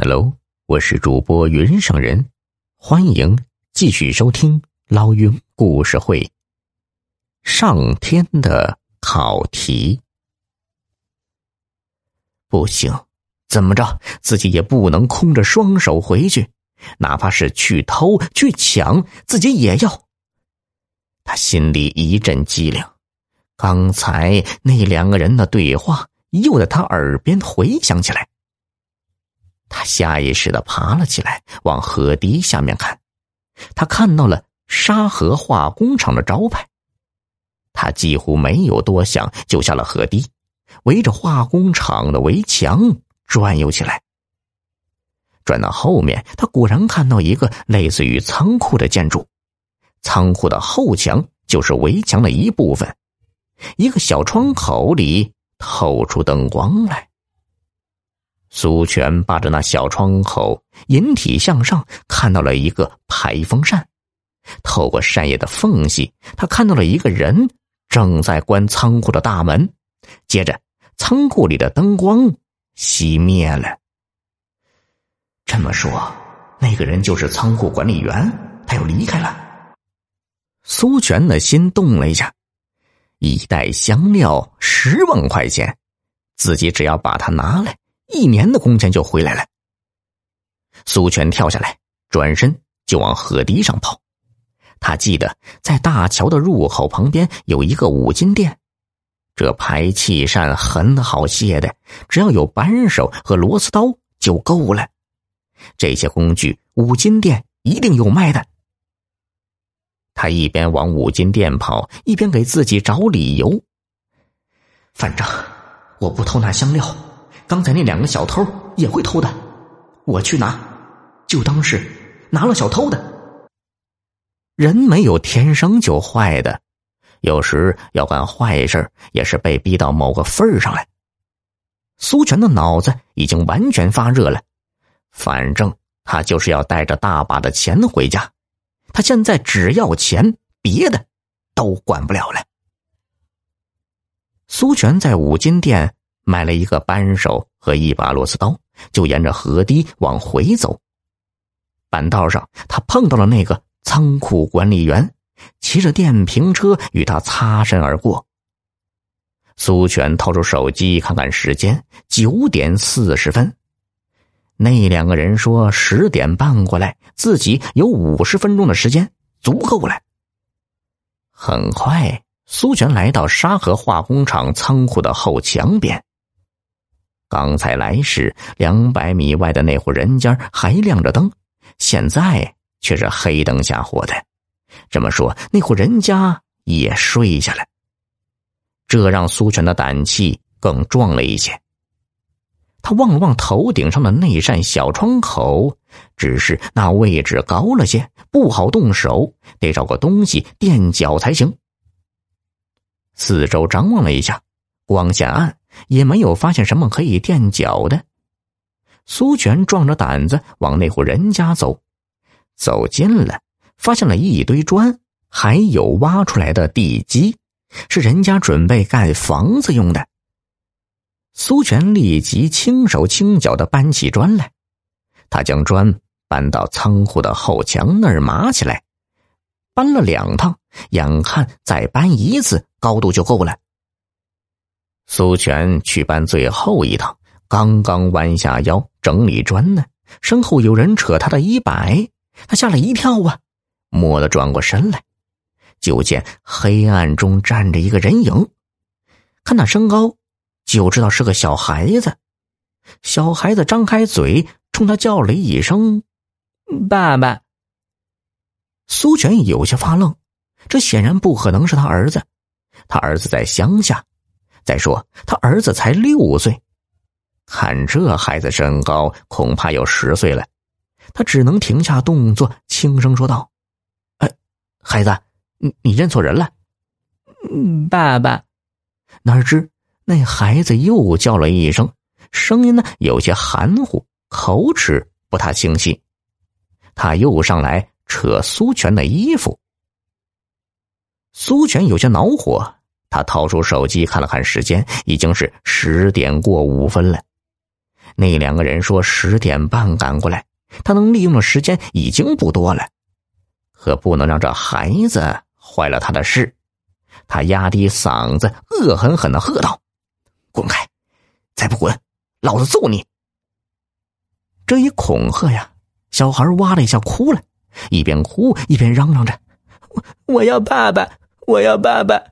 Hello，我是主播云上人，欢迎继续收听老云故事会。上天的考题，不行，怎么着，自己也不能空着双手回去，哪怕是去偷去抢，自己也要。他心里一阵机灵，刚才那两个人的对话又在他耳边回响起来。他下意识的爬了起来，往河堤下面看。他看到了沙河化工厂的招牌。他几乎没有多想，就下了河堤，围着化工厂的围墙转悠起来。转到后面，他果然看到一个类似于仓库的建筑。仓库的后墙就是围墙的一部分，一个小窗口里透出灯光来。苏全扒着那小窗口，引体向上，看到了一个排风扇。透过扇叶的缝隙，他看到了一个人正在关仓库的大门。接着，仓库里的灯光熄灭了。这么说，那个人就是仓库管理员，他要离开了。苏全的心动了一下，一袋香料十万块钱，自己只要把它拿来。一年的工钱就回来了。苏全跳下来，转身就往河堤上跑。他记得在大桥的入口旁边有一个五金店，这排气扇很好卸的，只要有扳手和螺丝刀就够了。这些工具五金店一定有卖的。他一边往五金店跑，一边给自己找理由。反正我不偷那香料。刚才那两个小偷也会偷的，我去拿，就当是拿了小偷的。人没有天生就坏的，有时要干坏事也是被逼到某个份儿上来。苏全的脑子已经完全发热了，反正他就是要带着大把的钱回家，他现在只要钱，别的都管不了了。苏全在五金店。买了一个扳手和一把螺丝刀，就沿着河堤往回走。半道上，他碰到了那个仓库管理员，骑着电瓶车与他擦身而过。苏全掏出手机看看时间，九点四十分。那两个人说十点半过来，自己有五十分钟的时间，足够了。很快，苏全来到沙河化工厂仓库的后墙边。刚才来时，两百米外的那户人家还亮着灯，现在却是黑灯瞎火的。这么说，那户人家也睡下了。这让苏全的胆气更壮了一些。他望了望头顶上的那扇小窗口，只是那位置高了些，不好动手，得找个东西垫脚才行。四周张望了一下，光线暗。也没有发现什么可以垫脚的。苏全壮着胆子往那户人家走，走近了，发现了一堆砖，还有挖出来的地基，是人家准备盖房子用的。苏全立即轻手轻脚的搬起砖来，他将砖搬到仓库的后墙那儿码起来，搬了两趟，眼看再搬一次，高度就够了。苏全去搬最后一趟，刚刚弯下腰整理砖呢，身后有人扯他的衣摆，他吓了一跳啊，蓦地转过身来，就见黑暗中站着一个人影，看那身高，就知道是个小孩子。小孩子张开嘴，冲他叫了一声“爸爸”。苏全有些发愣，这显然不可能是他儿子，他儿子在乡下。再说，他儿子才六岁，看这孩子身高，恐怕有十岁了。他只能停下动作，轻声说道：“哎，孩子，你你认错人了。”爸爸，哪知那孩子又叫了一声，声音呢有些含糊，口齿不太清晰。他又上来扯苏全的衣服，苏全有些恼火。他掏出手机看了看时间，已经是十点过五分了。那两个人说十点半赶过来，他能利用的时间已经不多了，可不能让这孩子坏了他的事。他压低嗓子，恶狠狠的喝道：“滚开！再不滚，老子揍你！”这一恐吓呀，小孩哇的一下哭了，一边哭一边嚷嚷着：“我我要爸爸，我要爸爸。”